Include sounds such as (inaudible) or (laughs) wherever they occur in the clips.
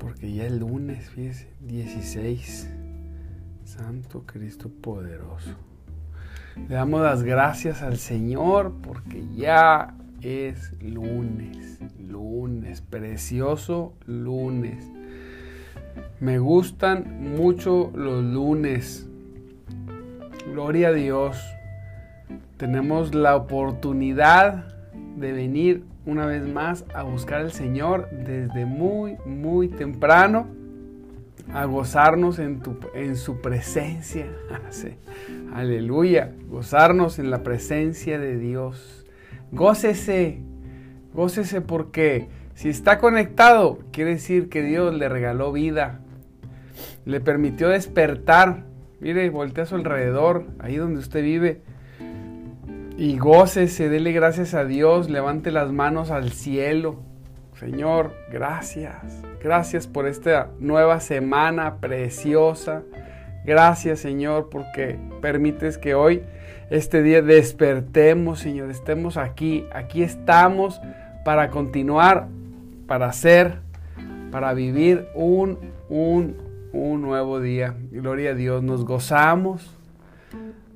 Porque ya es lunes, fíjese, 16. Santo Cristo poderoso. Le damos las gracias al Señor porque ya es lunes. Lunes, precioso lunes. Me gustan mucho los lunes. Gloria a Dios. Tenemos la oportunidad de venir una vez más a buscar al Señor desde muy, muy temprano, a gozarnos en, tu, en su presencia. (laughs) Aleluya, gozarnos en la presencia de Dios. Gócese, gócese porque si está conectado, quiere decir que Dios le regaló vida, le permitió despertar. Mire, voltea a su alrededor, ahí donde usted vive y gócese, dele gracias a Dios, levante las manos al cielo. Señor, gracias. Gracias por esta nueva semana preciosa. Gracias, Señor, porque permites que hoy, este día, despertemos, Señor. Estemos aquí. Aquí estamos para continuar, para hacer, para vivir un, un, un nuevo día. Gloria a Dios. Nos gozamos.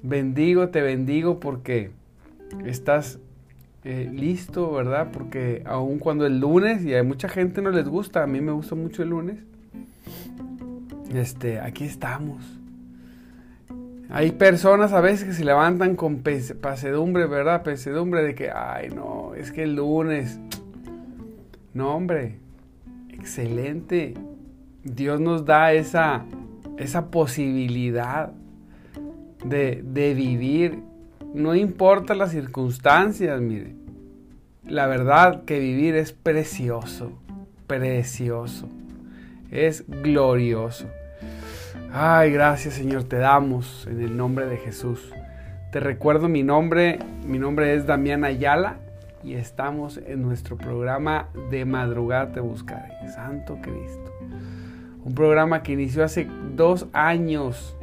Bendigo, te bendigo porque estás eh, listo, ¿verdad? Porque aun cuando el lunes, y a mucha gente no les gusta, a mí me gusta mucho el lunes, este, aquí estamos. Hay personas a veces que se levantan con pasedumbre, ¿verdad? Pesedumbre de que, ay, no, es que el lunes. No, hombre, excelente. Dios nos da esa, esa posibilidad de, de vivir no importa las circunstancias, mire. La verdad que vivir es precioso, precioso. Es glorioso. Ay, gracias Señor, te damos en el nombre de Jesús. Te recuerdo mi nombre, mi nombre es Damián Ayala y estamos en nuestro programa de madrugada te buscaré. Santo Cristo. Un programa que inició hace dos años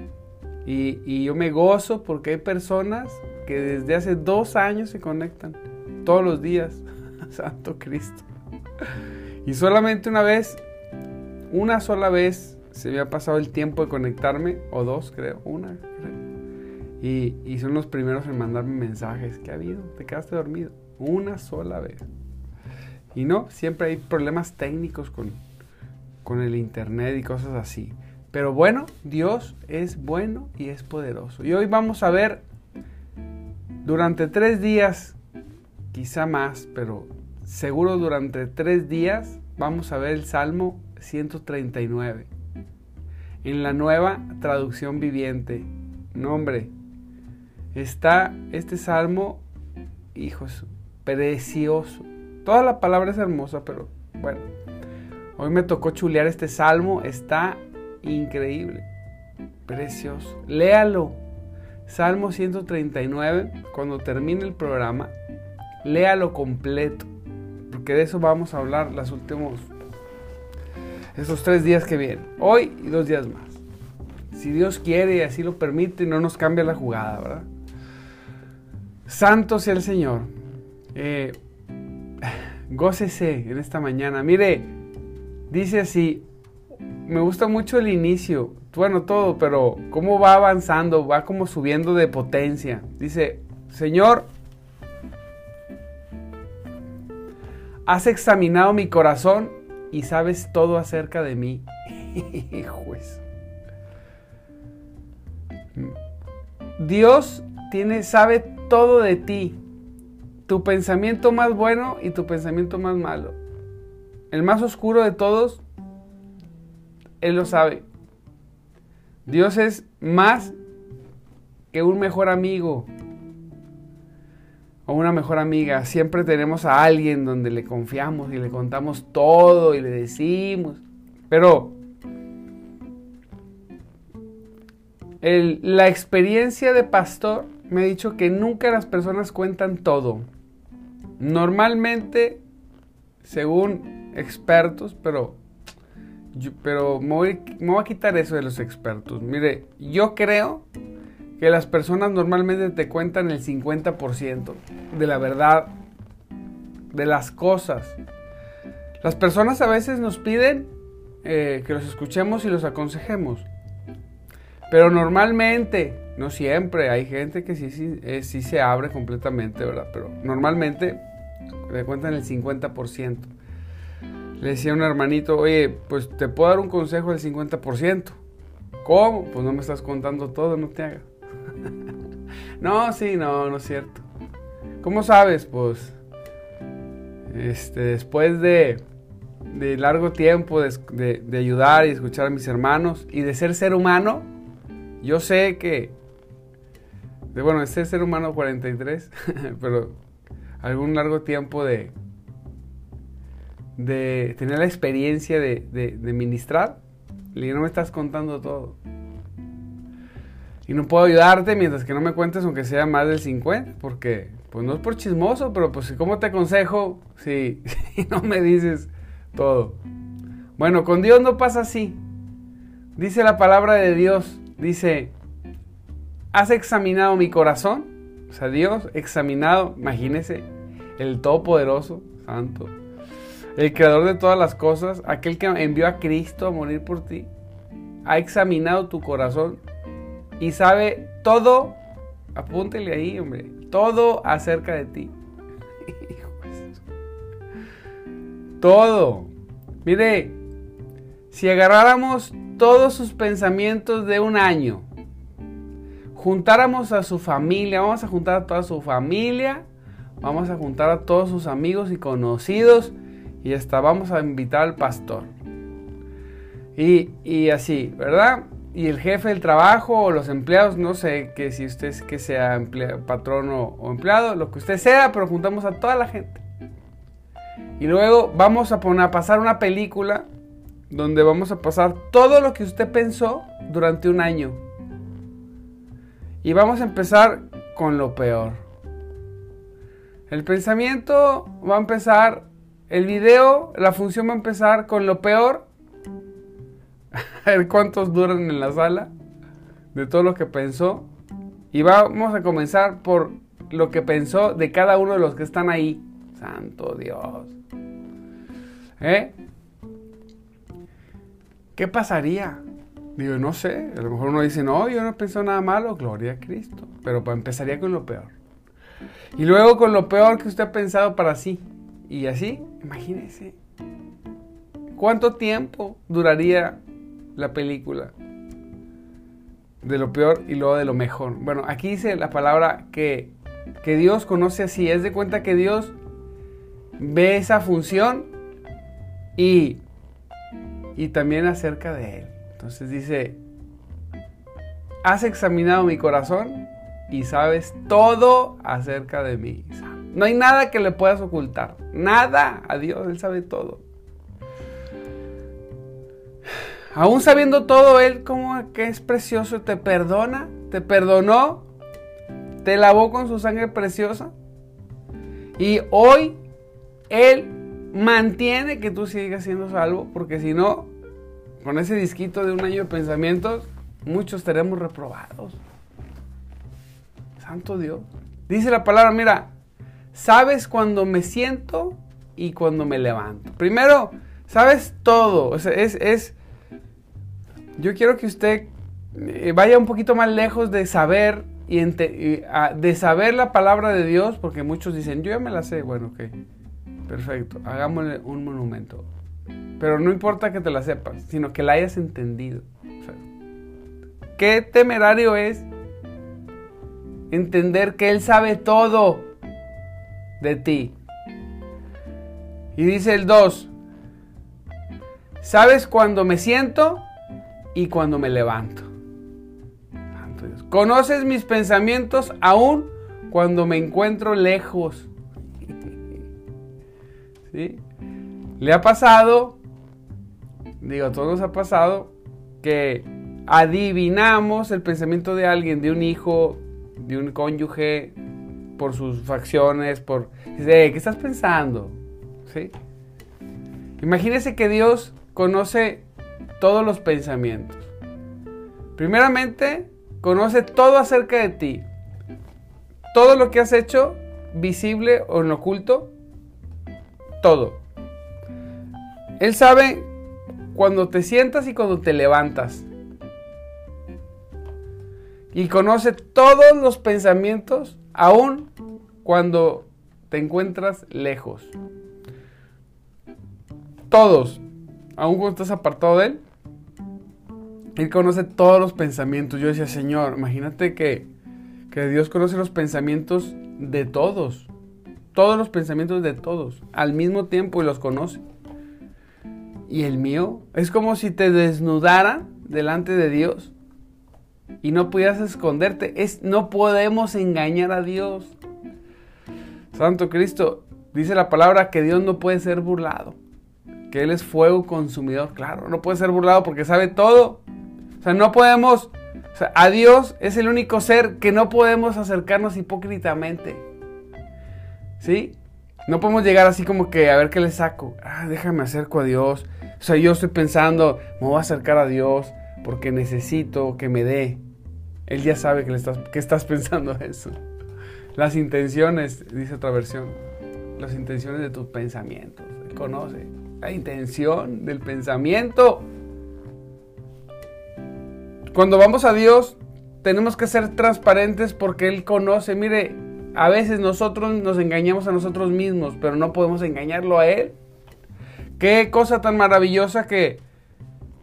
y, yo me gozo porque hay personas que desde hace dos años se conectan todos los días. (laughs) Santo Cristo. Y solamente una vez, una sola vez se me ha pasado el tiempo de conectarme, o dos creo, una creo. Y, y son los primeros en mandarme mensajes. ¿Qué ha habido? ¿Te quedaste dormido? Una sola vez. Y no, siempre hay problemas técnicos con, con el internet y cosas así. Pero bueno, Dios es bueno y es poderoso. Y hoy vamos a ver durante tres días, quizá más, pero seguro durante tres días vamos a ver el Salmo 139 en la nueva traducción viviente. Nombre, está este salmo, hijos, precioso. Toda la palabra es hermosa, pero bueno, hoy me tocó chulear este salmo, está increíble, precioso. Léalo, Salmo 139, cuando termine el programa, léalo completo, porque de eso vamos a hablar los últimos, esos tres días que vienen, hoy y dos días más. Si Dios quiere y así lo permite, no nos cambia la jugada, ¿verdad? Santo sea el Señor. Eh, (sighs) gócese en esta mañana. Mire, dice así, me gusta mucho el inicio bueno, todo, pero cómo va avanzando, va como subiendo de potencia. Dice, Señor, has examinado mi corazón y sabes todo acerca de mí. (laughs) Dios tiene, sabe todo de ti. Tu pensamiento más bueno y tu pensamiento más malo. El más oscuro de todos, él lo sabe. Dios es más que un mejor amigo o una mejor amiga. Siempre tenemos a alguien donde le confiamos y le contamos todo y le decimos. Pero la experiencia de pastor me ha dicho que nunca las personas cuentan todo. Normalmente, según expertos, pero pero me voy, a quitar eso de los expertos. Mire, yo creo que las personas normalmente te cuentan el 50% de la verdad, de las cosas. Las personas a veces nos piden eh, que los escuchemos y los aconsejemos. Pero normalmente, no siempre, hay gente que sí, sí, eh, sí se abre completamente, ¿verdad? Pero normalmente le cuentan el 50%. Le decía a un hermanito, oye, pues te puedo dar un consejo del 50%. ¿Cómo? Pues no me estás contando todo, no te hagas. (laughs) no, sí, no, no es cierto. ¿Cómo sabes? Pues, este, después de de largo tiempo de, ayudar y escuchar a mis hermanos y de ser ser humano, yo sé que, de, bueno, de ser ser humano 43, (laughs) pero algún largo tiempo de, de tener la experiencia de, de, ministrar, y no me estás contando todo. Y no puedo ayudarte mientras que no me cuentes aunque sea más del 50, porque pues no es por chismoso, pero pues ¿cómo te aconsejo si, (laughs) si no me dices todo. Bueno, con Dios no pasa así. Dice la palabra de Dios, dice, ¿has examinado mi corazón? O sea, Dios examinado, imagínese, el Todopoderoso, Santo, el Creador de todas las cosas, aquel que envió a Cristo a morir por ti, ha examinado tu corazón y sabe todo, apúntele ahí, hombre, todo acerca de ti. (laughs) Todo. Mire, si agarráramos todos sus pensamientos de un año, juntáramos a su familia, vamos a juntar a toda su familia, vamos a juntar a todos sus amigos y conocidos y hasta vamos a invitar al pastor. Y, así, ¿verdad? Y el jefe del trabajo o los empleados, no sé que si usted es que sea patrón o empleado, lo que usted sea, pero juntamos a toda la gente. Y luego vamos a, poner, a pasar una película donde vamos a pasar todo lo que usted pensó durante un año. Y vamos a empezar con lo peor. El pensamiento va a empezar, el video, la función va a empezar con lo peor. (laughs) A ver cuántos duran en la sala de todo lo que pensó. Y vamos a comenzar por lo que pensó de cada uno de los que están ahí. Santo Dios. ¿Eh? ¿Qué pasaría? Digo, no sé, a lo mejor uno dice, no, yo no pienso nada malo, gloria a Cristo. Pero empezaría con lo peor. Y luego con lo peor que usted ha pensado para sí. Y así, imagínese. ¿Cuánto tiempo duraría la película? De lo peor y luego de lo mejor. Bueno, aquí dice la palabra que, que Dios conoce así. Es de cuenta que Dios ve esa función y, y también acerca de Él. Entonces dice, has examinado mi corazón y sabes todo acerca de mí. No hay nada que le puedas ocultar. Nada. A Dios, Él sabe todo. Aún sabiendo todo, Él como que es precioso, te perdona, te perdonó, te lavó con su sangre preciosa. Y hoy Él mantiene que tú sigas siendo salvo, porque si no, con ese disquito de un año de pensamientos, muchos estaremos reprobados. Santo Dios. Dice la palabra, mira, sabes cuando me siento y cuando me levanto. Primero, sabes todo. es, es, yo quiero que usted eh, vaya un poquito más lejos de saber y, ah, de saber la palabra de Dios, porque muchos dicen, yo ya me la sé. Bueno, ok. Perfecto, hagámosle un monumento. Pero no importa que te la sepas, sino que la hayas entendido. qué temerario es entender que Él sabe todo de ti. Y dice el 2, sabes cuando me siento y cuando me levanto. Conoces mis pensamientos aún cuando me encuentro lejos. (laughs) ¿sí? Le ha pasado, digo, a todos nos ha pasado que adivinamos el pensamiento de alguien, de un hijo, de un cónyuge, por sus facciones, por... ¿Qué estás pensando? ¿Sí? Imagínese que Dios conoce todos los pensamientos. Primeramente, conoce todo acerca de ti. Todo lo que has hecho, visible o en oculto, todo. Él sabe cuando te sientas y cuando te levantas. Y conoce todos los pensamientos, aún cuando te encuentras lejos. Todos, aún cuando estás apartado de Él. Él conoce todos los pensamientos. Yo decía, Señor, imagínate que, que Dios conoce los pensamientos de todos. Todos los pensamientos de todos. Al mismo tiempo y los conoce. Y el mío es como si te desnudara delante de Dios y no pudieras esconderte. Es, no podemos engañar a Dios. Santo Cristo, dice la palabra que Dios no puede ser burlado. Que Él es fuego consumidor. Claro, no puede ser burlado porque sabe todo. O sea, no podemos, o sea, a Dios es el único ser que no podemos acercarnos hipócritamente. ¿Sí? No podemos llegar así como que a ver qué le saco. Ah, déjame acerco a Dios. O sea, yo estoy pensando, me voy a acercar a Dios porque necesito que me dé. Él ya sabe que, estás, que estás pensando (laughs) eso. Las intenciones, dice otra versión, las intenciones de tus pensamientos. Él conoce la intención del pensamiento. Cuando vamos a Dios, tenemos que ser transparentes porque Él conoce. Mire, a veces nosotros nos engañamos a nosotros mismos, pero no podemos engañarlo a Él. Qué cosa tan maravillosa que,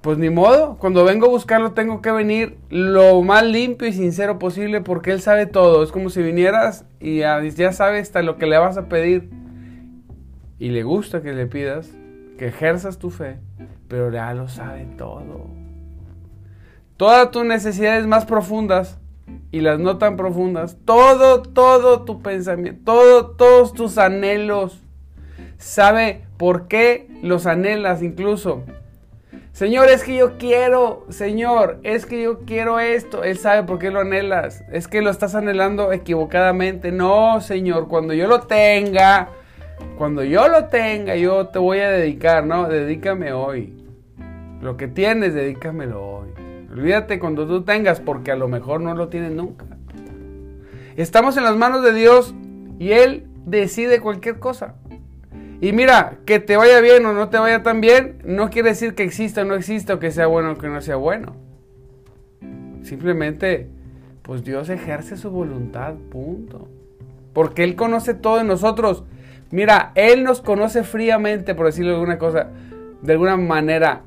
pues ni modo, cuando vengo a buscarlo tengo que venir lo más limpio y sincero posible porque Él sabe todo. Es como si vinieras y ya sabe hasta lo que le vas a pedir. Y le gusta que le pidas, que ejerzas tu fe, pero ya lo sabe todo todas tus necesidades más profundas y las no tan profundas, todo, todo tu pensamiento, todo, todos tus anhelos. Sabe por qué los anhelas incluso. Señor, es que yo quiero, Señor, es que yo quiero esto. Él sabe por qué lo anhelas. Es que lo estás anhelando equivocadamente. No, Señor, cuando yo lo tenga, cuando yo lo tenga, yo te voy a dedicar, ¿no? Dedícame hoy. Lo que tienes, dedícamelo hoy. Olvídate cuando tú tengas, porque a lo mejor no lo tienes nunca. Estamos en las manos de Dios y Él decide cualquier cosa. Y mira, que te vaya bien o no te vaya tan bien, no quiere decir que exista o no exista, o que sea bueno o que no sea bueno. Simplemente, pues Dios ejerce su voluntad, punto. Porque Él conoce todo de nosotros. Mira, Él nos conoce fríamente, por decirlo de alguna cosa, de alguna manera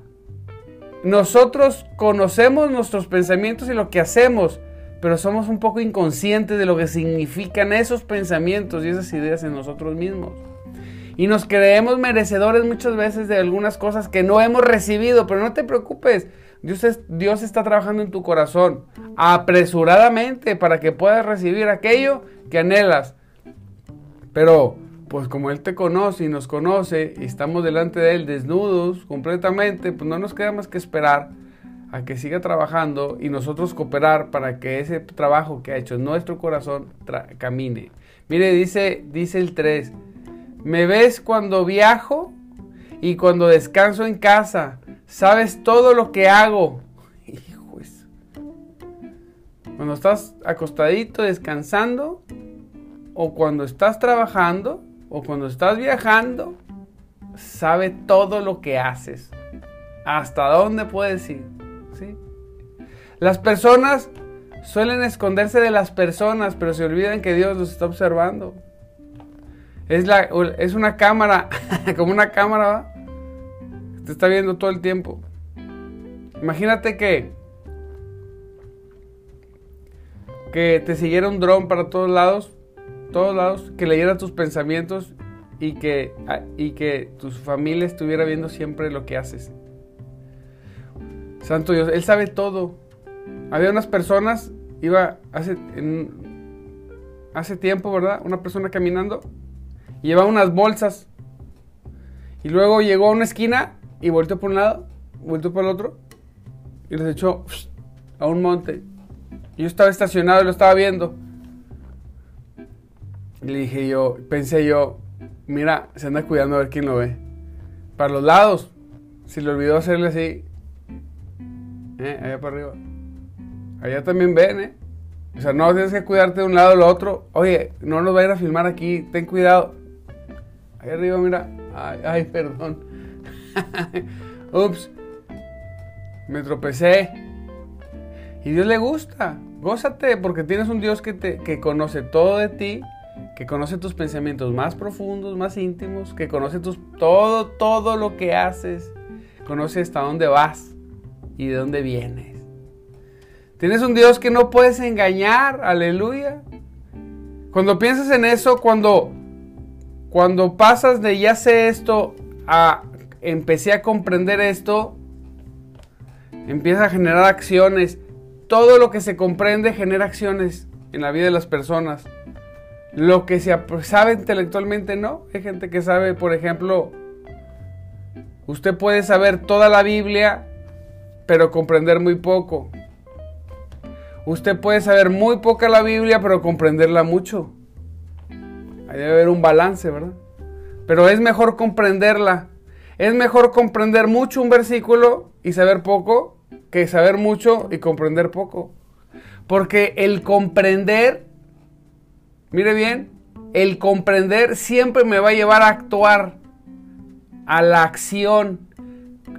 nosotros conocemos nuestros pensamientos y lo que hacemos, pero somos un poco inconscientes de lo que significan esos pensamientos y esas ideas en nosotros mismos. Y nos creemos merecedores muchas veces de algunas cosas que no hemos recibido, pero no te preocupes. Dios, Dios está trabajando en tu corazón apresuradamente para que puedas recibir aquello que anhelas. Pero pues como Él te conoce y nos conoce y estamos delante de Él desnudos completamente, pues no nos queda más que esperar a que siga trabajando y nosotros cooperar para que ese trabajo que ha hecho en nuestro corazón camine. Mire, dice, dice el 3, me ves cuando viajo y cuando descanso en casa, sabes todo lo que hago. (laughs) Hijo Cuando estás acostadito descansando o cuando estás trabajando, o cuando estás viajando, sabe todo lo que haces. Hasta dónde puedes ir. Las personas suelen esconderse de las personas, pero se olvidan que Dios los está observando. Es, la, es una cámara, (laughs) como una cámara, te está viendo todo el tiempo. Imagínate que, que te siguiera un dron para todos lados todos lados, que leyera tus pensamientos y que, ah, y que tu familia estuviera viendo siempre lo que haces. Santo Dios, Él sabe todo. Había unas personas, iba hace, hace tiempo, ¿verdad? Una persona caminando, llevaba unas bolsas. Y luego llegó a una esquina y volteó por un lado, volteó por el otro y les echó a un monte. Yo estaba estacionado y lo estaba viendo. Le dije yo, pensé yo, mira, se anda cuidando a ver quién lo ve. Para los lados, si le olvidó hacerle así, eh, allá para arriba. Allá también ven, ¿eh? O sea, no tienes que cuidarte de un lado o del otro. Oye, no nos vayan a filmar aquí, ten cuidado. Ahí arriba, mira. Ay, ay perdón. (laughs) Ups. Me tropecé. Y Dios le gusta. Gózate porque tienes un Dios que, te, que conoce todo de ti, que conoce tus pensamientos más profundos, más íntimos, que conoce tus, todo, todo lo que haces. Conoce hasta dónde vas y de dónde vienes. Tienes un Dios que no puedes engañar, aleluya. Cuando piensas en eso, cuando, cuando pasas de ya sé esto a empecé a comprender esto, empieza a generar acciones. Todo lo que se comprende genera acciones en la vida de las personas. Lo que se sabe intelectualmente no. Hay gente que sabe, por ejemplo, usted puede saber toda la Biblia, pero comprender muy poco. Usted puede saber muy poca la Biblia, pero comprenderla mucho. Debe haber un balance, ¿verdad? Pero es mejor comprenderla. Es mejor comprender mucho un versículo y saber poco que saber mucho y comprender poco. Porque el comprender, mire bien, el comprender siempre me va a llevar a actuar, a la acción.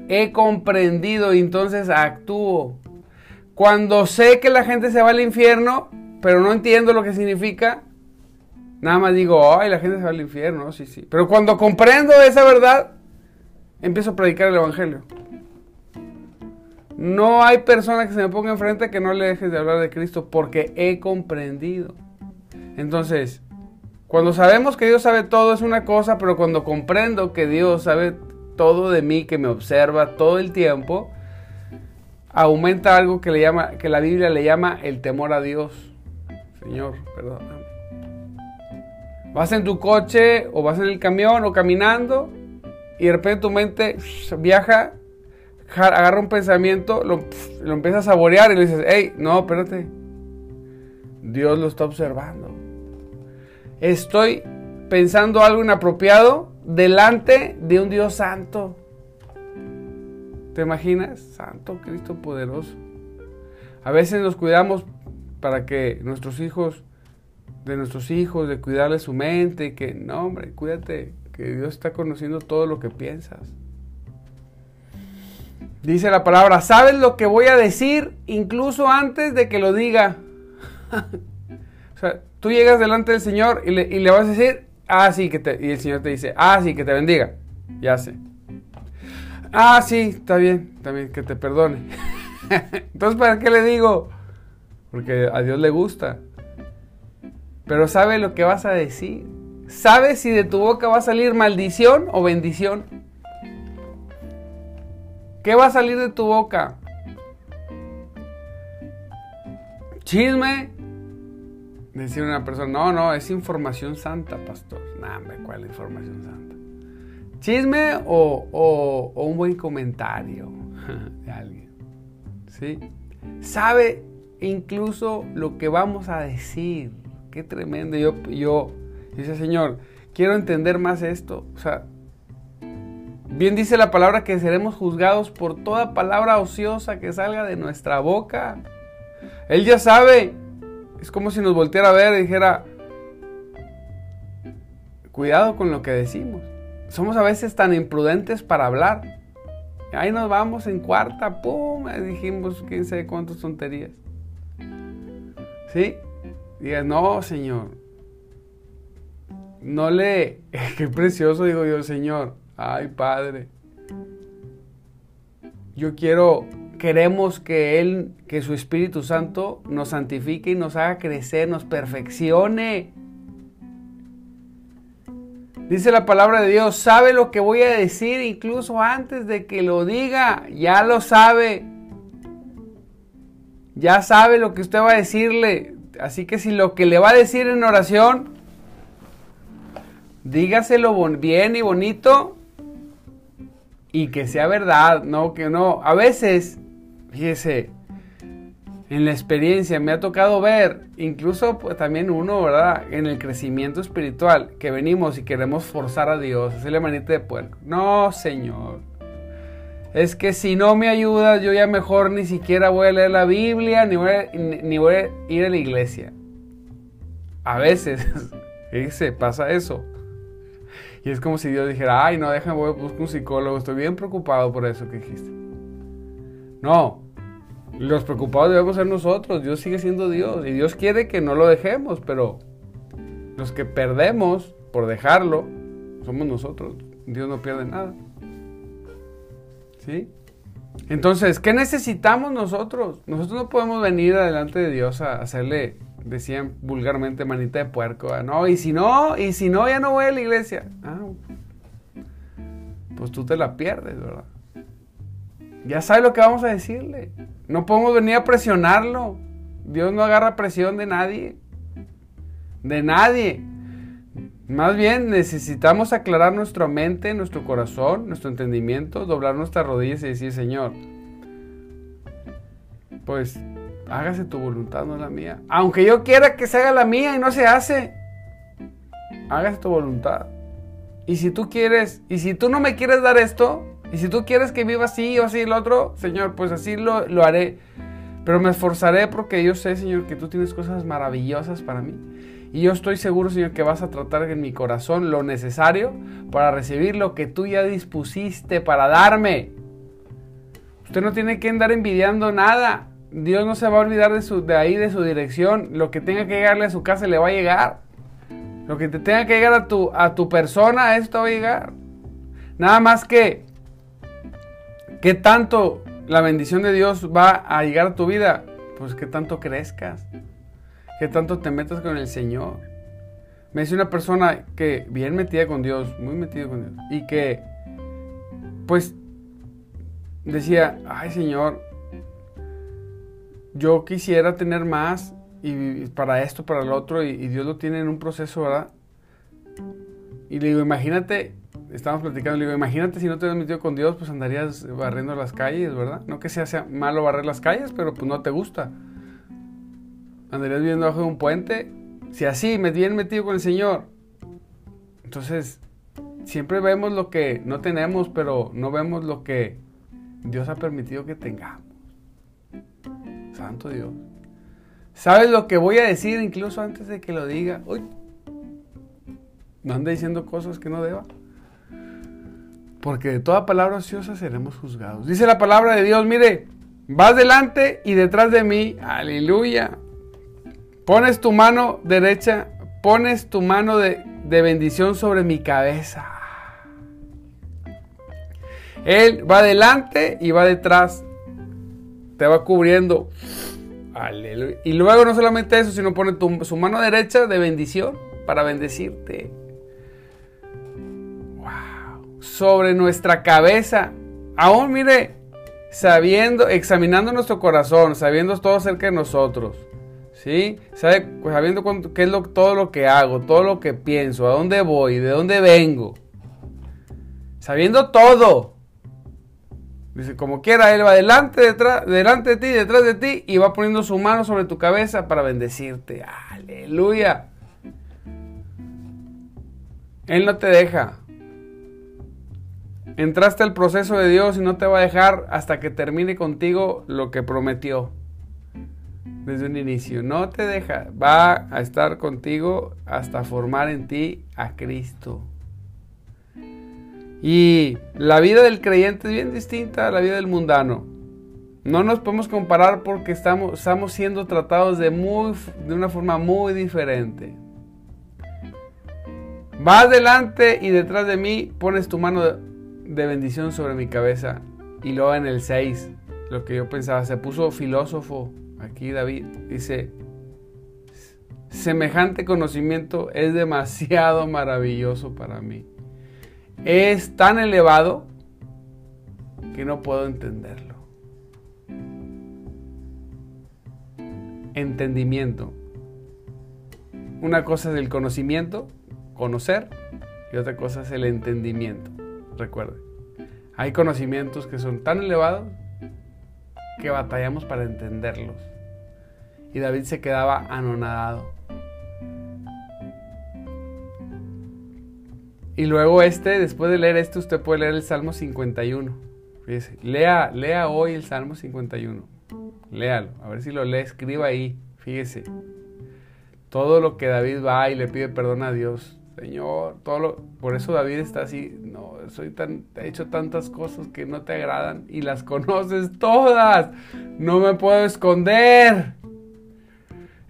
He comprendido y entonces actúo. Cuando sé que la gente se va al infierno, pero no entiendo lo que significa, nada más digo, ay, la gente se va al infierno, sí, sí. Pero cuando comprendo esa verdad, empiezo a predicar el Evangelio. No hay persona que se me ponga enfrente que no le dejes de hablar de Cristo porque he comprendido. Entonces, cuando sabemos que Dios sabe todo es una cosa, pero cuando comprendo que Dios sabe todo de mí, que me observa todo el tiempo, aumenta algo que, le llama, que la Biblia le llama el temor a Dios. Señor, perdóname. Vas en tu coche o vas en el camión o caminando y de repente tu mente viaja, agarra un pensamiento, lo, lo empieza a saborear y le dices, hey, no, espérate. Dios lo está observando. Estoy pensando algo inapropiado delante de un Dios santo. ¿Te imaginas? Santo Cristo poderoso. A veces nos cuidamos para que nuestros hijos, de nuestros hijos, de cuidarles su mente, que no, hombre, cuídate, que Dios está conociendo todo lo que piensas. Dice la palabra, ¿sabes lo que voy a decir incluso antes de que lo diga? (laughs) o sea, tú llegas delante del Señor y le, y le vas a decir, ah, sí, que te, y el Señor te dice, ah, sí, que te bendiga. Ya sé. Ah, sí, está bien, también que te perdone. (laughs) Entonces, ¿para qué le digo? Porque a Dios le gusta. Pero sabe lo que vas a decir. Sabe si de tu boca va a salir maldición o bendición. ¿Qué va a salir de tu boca? Chisme. Decir una persona, no, no, es información santa, pastor. Nah, ¿cuál información santa? chisme o, un buen comentario (laughs) de alguien. ¿Sí? Sabe incluso lo que vamos a decir. Qué tremendo. Yo, yo, dice Señor, quiero entender más esto. O sea, bien dice la palabra que seremos juzgados por toda palabra ociosa que salga de nuestra boca. Él ya sabe. Es como si nos volteara a ver y dijera, cuidado con lo que decimos somos a veces tan imprudentes para hablar. Ahí nos vamos en cuarta, pum, dijimos quién sabe cuántas tonterías. ¿Sí? Diga, no, Señor. No le. (laughs) Qué precioso, digo yo, Señor. Ay, Padre. Yo quiero, queremos que Él, que su Espíritu Santo nos santifique y nos haga crecer, nos perfeccione. Dice la palabra de Dios, sabe lo que voy a decir incluso antes de que lo diga, ya lo sabe. Ya sabe lo que usted va a decirle. Así que si lo que le va a decir en oración, dígaselo bien y bonito y que sea verdad, no que no. A veces, fíjese, en la experiencia me ha tocado ver, incluso pues, también uno, ¿verdad? En el crecimiento espiritual, que venimos y queremos forzar a Dios, hacerle manita de puerco. No, Señor. Es que si no me ayudas, yo ya mejor ni siquiera voy a leer la Biblia, ni voy a, ni voy a ir a la iglesia. A veces, (laughs) se pasa eso. Y es como si Dios dijera, ay, no, déjame, voy a buscar un psicólogo, estoy bien preocupado por eso que dijiste. No, los preocupados debemos ser nosotros, Dios sigue siendo Dios y Dios quiere que no lo dejemos, pero los que perdemos por dejarlo somos nosotros. Dios no pierde nada. ¿Sí? Entonces, ¿qué necesitamos nosotros? Nosotros no podemos venir adelante de Dios a hacerle, decían vulgarmente, manita de puerco. No, y si no, y si no, ya no voy a la iglesia. Ah, pues tú te la pierdes, ¿verdad? Ya sabe lo que vamos a decirle. No podemos venir a presionarlo. Dios no agarra presión de nadie. De nadie. Más bien necesitamos aclarar nuestra mente, nuestro corazón, nuestro entendimiento, doblar nuestras rodillas y decir, Señor, pues hágase tu voluntad, no la mía. Aunque yo quiera que se haga la mía y no se hace, hágase tu voluntad. Y si tú quieres, y si tú no me quieres dar esto, y si tú quieres que viva así o así el otro, Señor, pues así lo, lo haré. Pero me esforzaré porque yo sé, Señor, que tú tienes cosas maravillosas para mí. Y yo estoy seguro, Señor, que vas a tratar en mi corazón lo necesario para recibir lo que tú ya dispusiste para darme. Usted no tiene que andar envidiando nada. Dios no se va a olvidar de, su, de ahí, de su dirección. Lo que tenga que llegarle a su casa le va a llegar. Lo que te tenga que llegar a tu, a tu persona, esto va a llegar. Nada más que ¿Qué tanto la bendición de Dios va a llegar a tu vida? Pues que tanto crezcas, que tanto te metas con el Señor. Me dice una persona que bien metida con Dios, muy metida con Dios, y que pues decía, ay Señor, yo quisiera tener más y para esto, para lo otro, y, y Dios lo tiene en un proceso, ¿verdad? Y le digo, imagínate estábamos platicando, le digo, imagínate si no te hubieras metido con Dios, pues andarías barriendo las calles, ¿verdad? No que sea, malo barrer las calles, pero pues no te gusta. Andarías viviendo bajo de un puente. Si así, me bien metido con el Señor. Entonces, siempre vemos lo que no tenemos, pero no vemos lo que Dios ha permitido que tengamos. Santo Dios. ¿Sabes lo que voy a decir incluso antes de que lo diga? Uy, no ande diciendo cosas que no deba porque de toda palabra ociosa seremos juzgados. Dice la palabra de Dios, mire, vas delante y detrás de mí, aleluya. Pones tu mano derecha, pones tu mano de, bendición sobre mi cabeza. Él va delante y va detrás, te va cubriendo. Aleluya. Y luego no solamente eso, sino pone su mano derecha de bendición para bendecirte sobre nuestra cabeza. Aún mire, sabiendo, examinando nuestro corazón, sabiendo todo acerca de nosotros. ¿Sí? Sabe, pues, sabiendo qué es lo, todo lo que hago, todo lo que pienso, a dónde voy, de dónde vengo. Sabiendo todo. Dice, como quiera, Él va delante, detrás, delante de ti, detrás de ti, y va poniendo su mano sobre tu cabeza para bendecirte. Aleluya. Él no te deja. Entraste al proceso de Dios y no te va a dejar hasta que termine contigo lo que prometió desde un inicio. No te deja, va a estar contigo hasta formar en ti a Cristo. Y la vida del creyente es bien distinta a la vida del mundano. No nos podemos comparar porque estamos, estamos siendo tratados de, muy, de una forma muy diferente. Vas delante y detrás de mí pones tu mano de bendición sobre mi cabeza. Y luego en el 6, lo que yo pensaba, se puso filósofo aquí David. Dice, semejante conocimiento es demasiado maravilloso para mí. Es tan elevado que no puedo entenderlo. Entendimiento. Una cosa es el conocimiento, conocer, y otra cosa es el entendimiento. Recuerde, hay conocimientos que son tan elevados que batallamos para entenderlos. Y David se quedaba anonadado. Y luego este, después de leer esto, usted puede leer el Salmo 51. Fíjese, lea, lea hoy el Salmo 51. Léalo, a ver si lo lee, escriba ahí. Fíjese, todo lo que David va y le pide perdón a Dios. Señor, todo lo, por eso David está así, no, soy tan, he hecho tantas cosas que no te agradan y las (laughs) conoces todas, no me puedo esconder.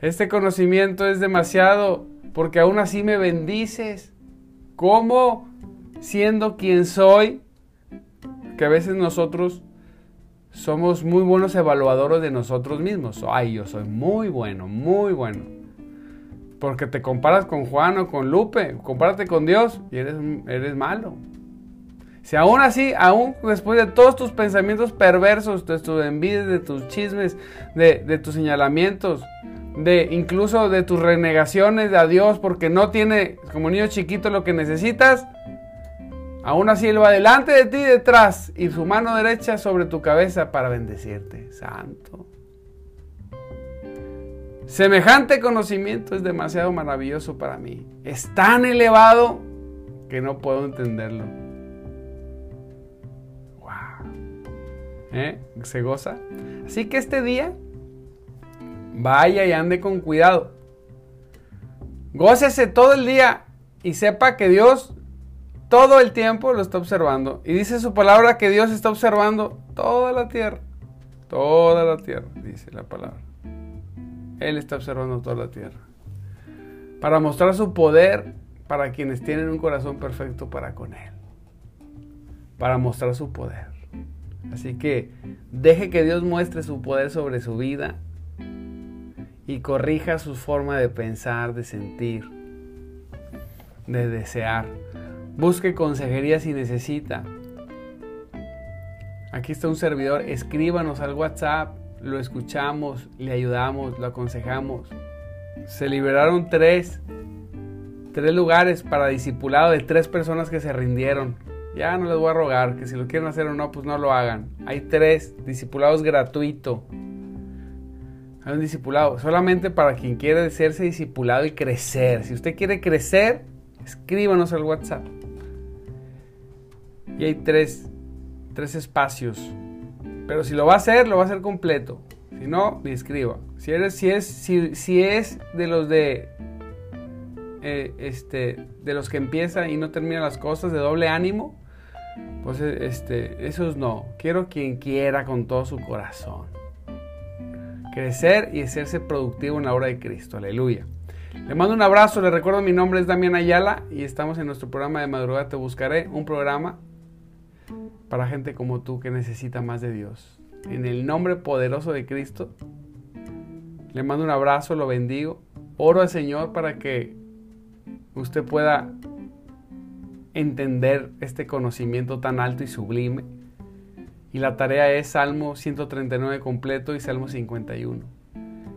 Este conocimiento es demasiado porque aún así me bendices. ¿Cómo? Siendo quien soy, que a veces nosotros somos muy buenos evaluadores de nosotros mismos. Ay, yo soy muy bueno, muy bueno. Porque te comparas con Juan o con Lupe, compárate con Dios y eres, eres malo. Si aún así, aún después de todos tus pensamientos perversos, de tus envidias, de tus chismes, de, de tus señalamientos, de incluso de tus renegaciones a Dios porque no tiene como niño chiquito lo que necesitas, aún así Él va delante de ti detrás y su mano derecha sobre tu cabeza para bendecirte. Santo. Semejante conocimiento es demasiado maravilloso para mí. Es tan elevado que no puedo entenderlo. Wow. ¿Eh? ¿Se goza? Así que este día, vaya y ande con cuidado. Gócese todo el día y sepa que Dios todo el tiempo lo está observando. Y dice su palabra que Dios está observando toda la tierra. Toda la tierra, dice la palabra. Él está observando toda la tierra. Para mostrar su poder para quienes tienen un corazón perfecto para con Él. Para mostrar su poder. Así que deje que Dios muestre su poder sobre su vida y corrija su forma de pensar, de sentir, de desear. Busque consejería si necesita. Aquí está un servidor, escríbanos al WhatsApp lo escuchamos, le ayudamos, lo aconsejamos. Se liberaron tres, tres lugares para discipulado de tres personas que se rindieron. Ya no les voy a rogar que si lo quieren hacer o no, pues no lo hagan. Hay tres discipulados gratuito. Hay un discipulado solamente para quien quiere serse discipulado y crecer. Si usted quiere crecer, escríbanos al WhatsApp. Y hay tres, tres espacios pero si lo va a hacer, lo va a hacer completo. Si no, ni escriba. Si, si, es, si, es de los de eh, este, de los que empieza y no termina las cosas de doble ánimo, pues eh, este, esos no. Quiero quien quiera con todo su corazón. Crecer y hacerse productivo en la obra de Cristo. Aleluya. Le mando un abrazo, le recuerdo mi nombre es Damián Ayala y estamos en nuestro programa de madrugada Te Buscaré, un programa para gente como tú que necesita más de Dios. En el nombre poderoso de Cristo, le mando un abrazo, lo bendigo. Oro al Señor para que usted pueda entender este conocimiento tan alto y sublime. Y la tarea es Salmo 139 completo y Salmo 51.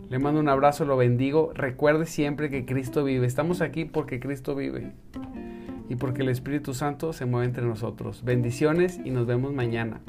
Le mando un abrazo, lo bendigo. Recuerde siempre que Cristo vive. Estamos aquí porque Cristo vive y porque el Espíritu Santo se mueve entre nosotros. Bendiciones y nos vemos mañana.